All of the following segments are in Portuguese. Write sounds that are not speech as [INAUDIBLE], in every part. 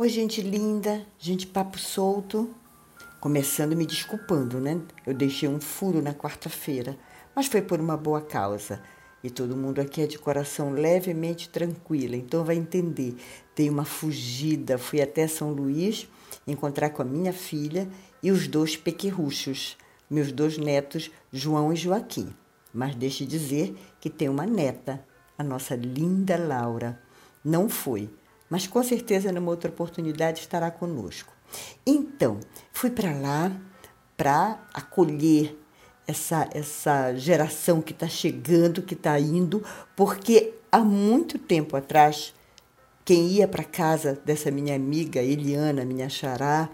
Oi, gente linda, gente papo solto. Começando me desculpando, né? Eu deixei um furo na quarta-feira, mas foi por uma boa causa. E todo mundo aqui é de coração levemente tranquilo, então vai entender. Dei uma fugida, fui até São Luís encontrar com a minha filha e os dois pequerruchos, meus dois netos, João e Joaquim. Mas deixe dizer que tem uma neta, a nossa linda Laura. Não foi, mas com certeza numa outra oportunidade estará conosco. Então, fui para lá para acolher essa, essa geração que está chegando, que está indo, porque há muito tempo atrás, quem ia para casa dessa minha amiga Eliana, minha xará,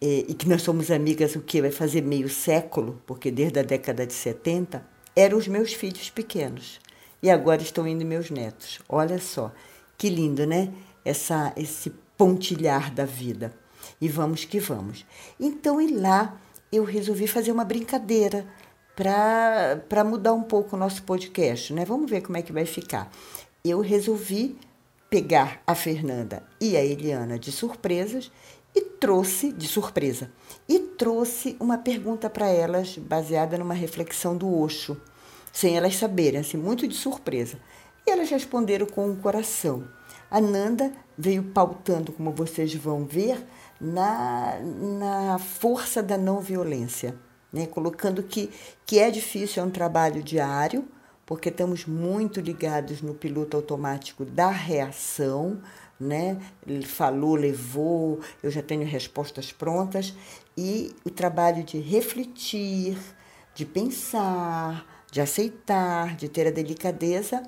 é, e que nós somos amigas o que vai fazer meio século, porque desde a década de 70, eram os meus filhos pequenos. E agora estão indo meus netos. Olha só, que lindo, né? Essa, esse pontilhar da vida. E vamos que vamos. Então, e lá eu resolvi fazer uma brincadeira para mudar um pouco o nosso podcast, né? Vamos ver como é que vai ficar. Eu resolvi pegar a Fernanda e a Eliana de surpresas e trouxe de surpresa e trouxe uma pergunta para elas baseada numa reflexão do Osho, sem elas saberem, assim, muito de surpresa. E elas responderam com o coração. A Nanda veio pautando, como vocês vão ver, na, na força da não violência, né? colocando que, que é difícil, é um trabalho diário, porque estamos muito ligados no piloto automático da reação, né? Falou, levou, eu já tenho respostas prontas, e o trabalho de refletir, de pensar, de aceitar, de ter a delicadeza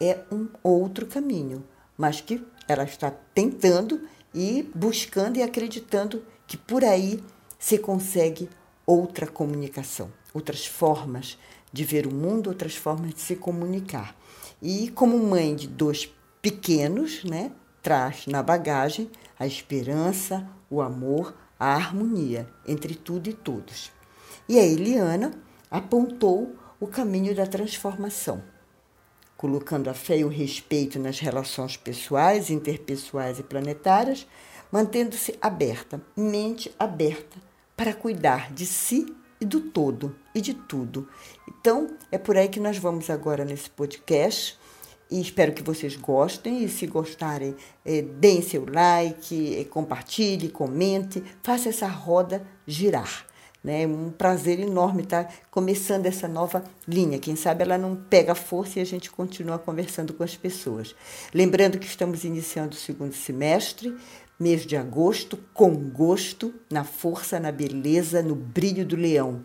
é um outro caminho mas que ela está tentando e buscando e acreditando que por aí se consegue outra comunicação, outras formas de ver o mundo, outras formas de se comunicar. E como mãe de dois pequenos, né, traz na bagagem a esperança, o amor, a harmonia entre tudo e todos. E a Eliana apontou o caminho da transformação colocando a fé e o respeito nas relações pessoais, interpessoais e planetárias, mantendo-se aberta, mente aberta, para cuidar de si e do todo e de tudo. Então, é por aí que nós vamos agora nesse podcast. E espero que vocês gostem. E se gostarem, é, deem seu like, é, compartilhe, comente, faça essa roda girar. Né? Um prazer enorme estar começando essa nova linha. Quem sabe ela não pega força e a gente continua conversando com as pessoas. Lembrando que estamos iniciando o segundo semestre, mês de agosto, com gosto, na força, na beleza, no brilho do leão.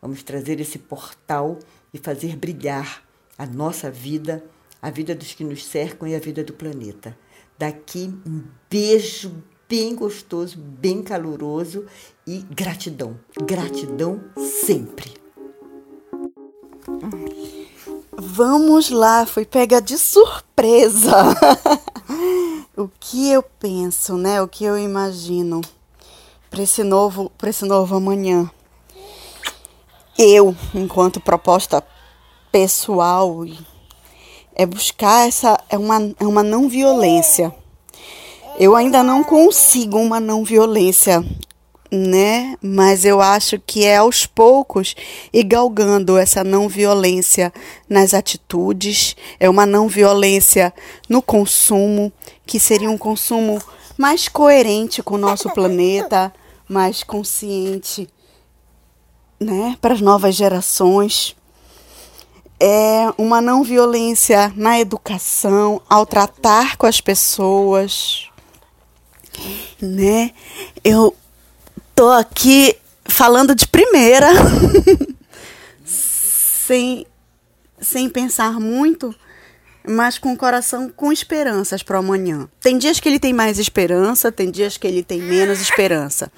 Vamos trazer esse portal e fazer brilhar a nossa vida, a vida dos que nos cercam e a vida do planeta. Daqui, um beijo bem gostoso, bem caloroso e gratidão. Gratidão sempre. Vamos lá, fui pega de surpresa. [LAUGHS] o que eu penso, né? O que eu imagino para esse novo, para esse novo amanhã. Eu, enquanto proposta pessoal, é buscar essa é uma, é uma não violência eu ainda não consigo uma não violência, né? Mas eu acho que é aos poucos e galgando essa não violência nas atitudes, é uma não violência no consumo, que seria um consumo mais coerente com o nosso planeta, mais consciente, né, para as novas gerações. É uma não violência na educação, ao tratar com as pessoas, né? Eu tô aqui falando de primeira, [LAUGHS] sem, sem pensar muito, mas com o coração com esperanças para amanhã. Tem dias que ele tem mais esperança, tem dias que ele tem menos esperança.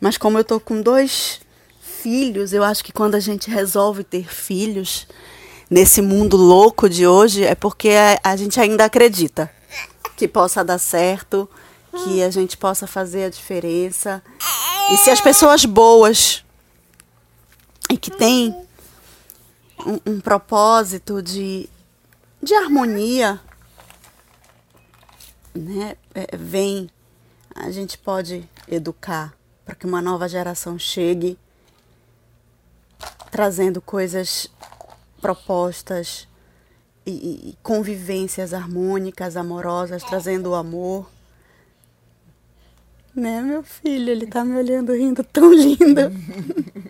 Mas como eu tô com dois filhos, eu acho que quando a gente resolve ter filhos nesse mundo louco de hoje é porque a, a gente ainda acredita que possa dar certo que a gente possa fazer a diferença. E se as pessoas boas e que têm um, um propósito de, de harmonia, né, é, vem a gente pode educar para que uma nova geração chegue trazendo coisas propostas e, e convivências harmônicas, amorosas, trazendo o amor. Né, meu filho? Ele tá me olhando rindo tão lindo.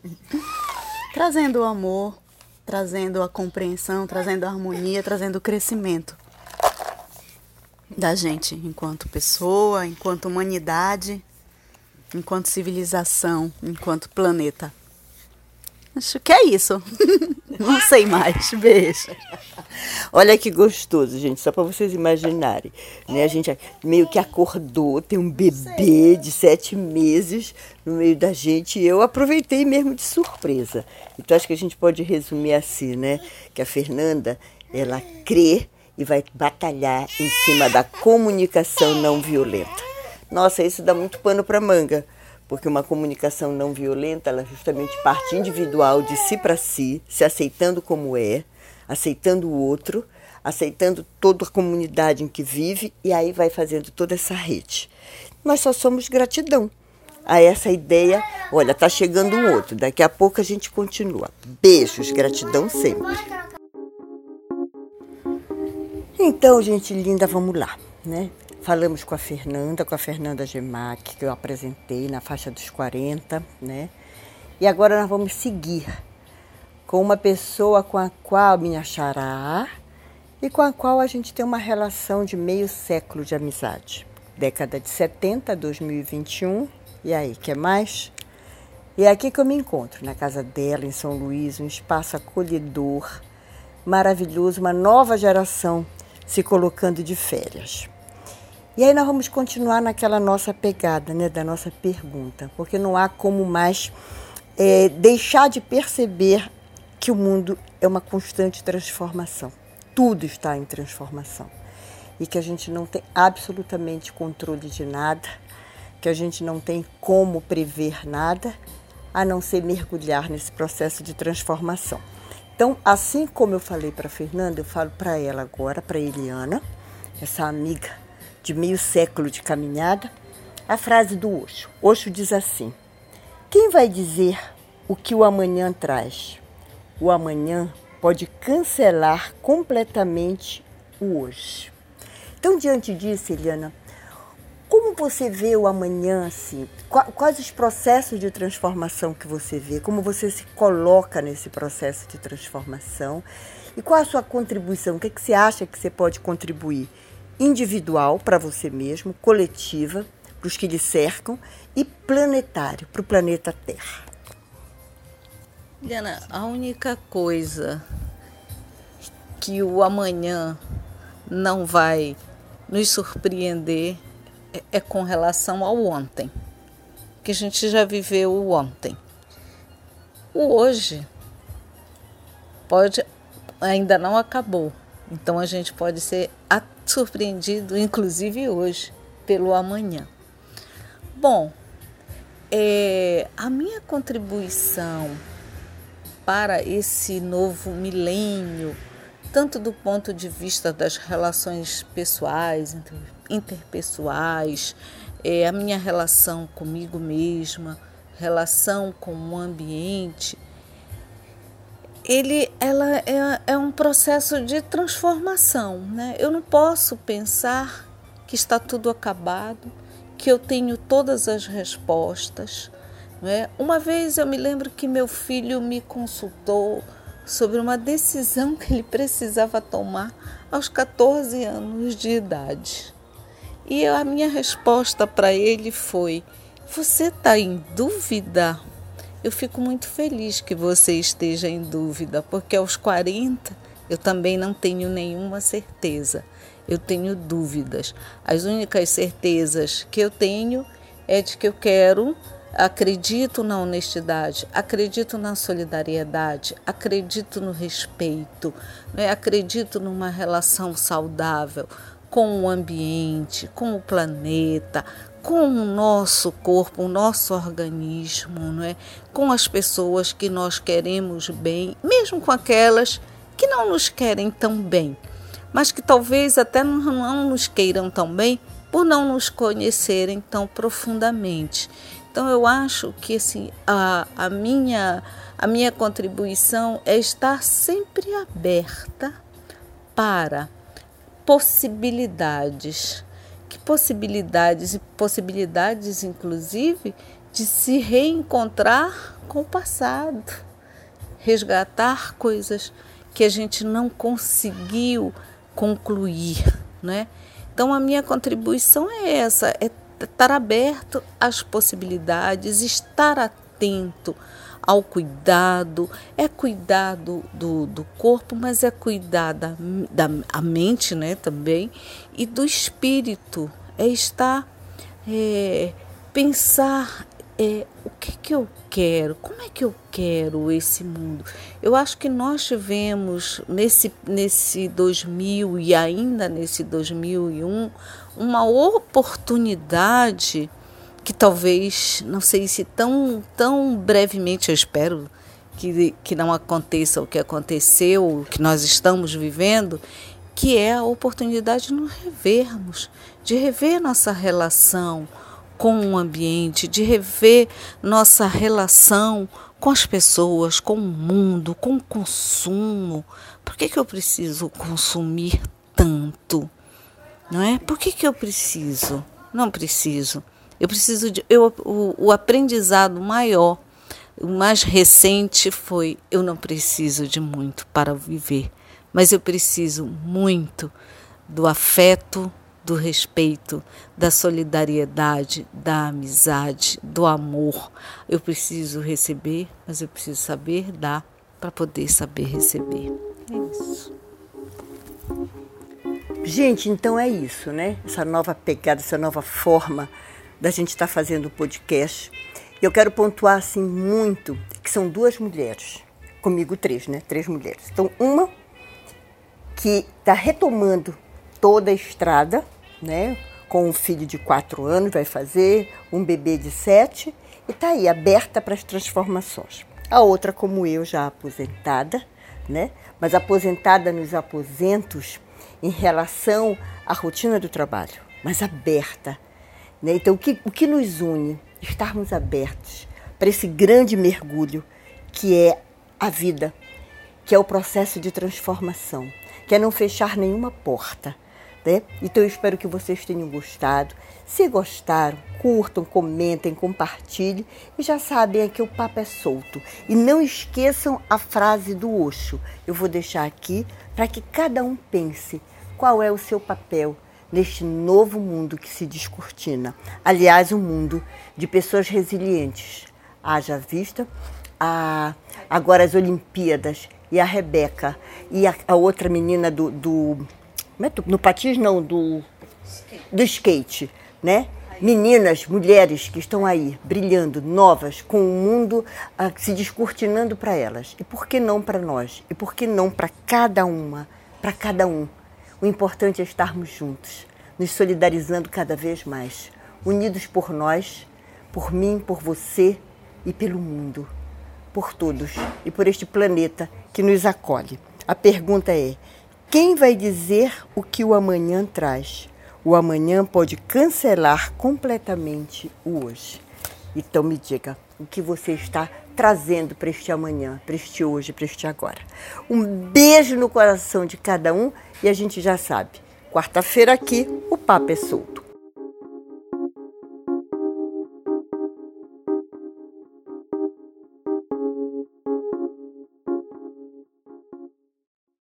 [LAUGHS] trazendo o amor, trazendo a compreensão, trazendo a harmonia, trazendo o crescimento da gente enquanto pessoa, enquanto humanidade, enquanto civilização, enquanto planeta. Acho que é isso. [LAUGHS] Não sei mais. Beijo. Olha que gostoso, gente, só para vocês imaginarem. Né? A gente meio que acordou, tem um bebê de sete meses no meio da gente e eu aproveitei mesmo de surpresa. Então acho que a gente pode resumir assim, né? Que a Fernanda, ela crê e vai batalhar em cima da comunicação não violenta. Nossa, isso dá muito pano para manga porque uma comunicação não violenta, ela justamente parte individual de si para si, se aceitando como é, aceitando o outro, aceitando toda a comunidade em que vive e aí vai fazendo toda essa rede. Nós só somos gratidão a essa ideia. Olha, tá chegando um outro, daqui a pouco a gente continua. Beijos, gratidão sempre. Então, gente linda, vamos lá, né? Falamos com a Fernanda, com a Fernanda Gemac, que eu apresentei na faixa dos 40, né? E agora nós vamos seguir com uma pessoa com a qual me achará e com a qual a gente tem uma relação de meio século de amizade. Década de 70, 2021. E aí, quer mais? E é aqui que eu me encontro, na casa dela, em São Luís, um espaço acolhedor, maravilhoso, uma nova geração se colocando de férias. E aí nós vamos continuar naquela nossa pegada, né, da nossa pergunta, porque não há como mais é, deixar de perceber que o mundo é uma constante transformação. Tudo está em transformação. E que a gente não tem absolutamente controle de nada, que a gente não tem como prever nada, a não ser mergulhar nesse processo de transformação. Então, assim como eu falei para Fernanda, eu falo para ela agora, para Eliana, essa amiga de meio século de caminhada, a frase do Osho. Osho diz assim: Quem vai dizer o que o amanhã traz? O amanhã pode cancelar completamente o hoje. Então, diante disso, Eliana, como você vê o amanhã assim? Quais os processos de transformação que você vê? Como você se coloca nesse processo de transformação? E qual a sua contribuição? O que, é que você acha que você pode contribuir? Individual para você mesmo, coletiva para os que lhe cercam e planetário para o planeta Terra. Diana, a única coisa que o amanhã não vai nos surpreender é, é com relação ao ontem, que a gente já viveu o ontem. O hoje pode ainda não acabou, então a gente pode ser surpreendido, inclusive hoje, pelo amanhã. Bom, é, a minha contribuição para esse novo milênio, tanto do ponto de vista das relações pessoais, interpessoais, é, a minha relação comigo mesma, relação com o ambiente, ele, ela é, é um processo de transformação. Né? Eu não posso pensar que está tudo acabado, que eu tenho todas as respostas. Não é? Uma vez eu me lembro que meu filho me consultou sobre uma decisão que ele precisava tomar aos 14 anos de idade. E a minha resposta para ele foi: Você está em dúvida? Eu fico muito feliz que você esteja em dúvida, porque aos 40 eu também não tenho nenhuma certeza. Eu tenho dúvidas. As únicas certezas que eu tenho é de que eu quero, acredito na honestidade, acredito na solidariedade, acredito no respeito, né? acredito numa relação saudável com o ambiente, com o planeta, com o nosso corpo, o nosso organismo, não é? com as pessoas que nós queremos bem, mesmo com aquelas que não nos querem tão bem, mas que talvez até não, nos queiram tão bem, por não nos conhecerem tão profundamente. Então eu acho que assim, a, a, minha, a minha contribuição é estar sempre aberta para possibilidades. Possibilidades? E possibilidades, inclusive, de se reencontrar com o passado, resgatar coisas que a gente não conseguiu concluir, né? Então a minha contribuição é essa, é estar aberto às possibilidades, estar atento ao cuidado, é cuidar do, do, do corpo, mas é cuidar da, da a mente né, também, e do espírito, é estar, é, pensar é, o que, que eu quero, como é que eu quero esse mundo. Eu acho que nós tivemos nesse, nesse 2000 e ainda nesse 2001 uma oportunidade que talvez, não sei se tão, tão brevemente, eu espero que, que não aconteça o que aconteceu, o que nós estamos vivendo, que é a oportunidade de nos revermos, de rever nossa relação com o ambiente, de rever nossa relação com as pessoas, com o mundo, com o consumo. Por que, que eu preciso consumir tanto? Não é? Por que, que eu preciso? Não preciso. Eu preciso de. Eu, o, o aprendizado maior, o mais recente foi: eu não preciso de muito para viver, mas eu preciso muito do afeto, do respeito, da solidariedade, da amizade, do amor. Eu preciso receber, mas eu preciso saber dar para poder saber receber. É isso. Gente, então é isso, né? Essa nova pegada, essa nova forma da gente estar tá fazendo o podcast. Eu quero pontuar assim muito que são duas mulheres, comigo três, né? Três mulheres. Então, uma que está retomando toda a estrada, né? Com um filho de quatro anos, vai fazer, um bebê de sete, e está aí, aberta para as transformações. A outra, como eu, já aposentada, né? Mas aposentada nos aposentos em relação à rotina do trabalho, mas aberta né? Então, o que, o que nos une? Estarmos abertos para esse grande mergulho que é a vida, que é o processo de transformação, que é não fechar nenhuma porta. Né? Então, eu espero que vocês tenham gostado. Se gostaram, curtam, comentem, compartilhem. E já sabem é que o papo é solto. E não esqueçam a frase do Osho. Eu vou deixar aqui para que cada um pense qual é o seu papel neste novo mundo que se descortina. Aliás, um mundo de pessoas resilientes. Haja vista a, agora as Olimpíadas e a Rebeca e a, a outra menina do, do é no patins não do do skate, né? Meninas, mulheres que estão aí brilhando, novas, com o mundo uh, se descortinando para elas. E por que não para nós? E por que não para cada uma, para cada um? O importante é estarmos juntos, nos solidarizando cada vez mais, unidos por nós, por mim, por você e pelo mundo, por todos e por este planeta que nos acolhe. A pergunta é: quem vai dizer o que o amanhã traz? O amanhã pode cancelar completamente o hoje. Então me diga o que você está trazendo para este amanhã, para este hoje, para este agora. Um beijo no coração de cada um e a gente já sabe, quarta-feira aqui o papo é solto.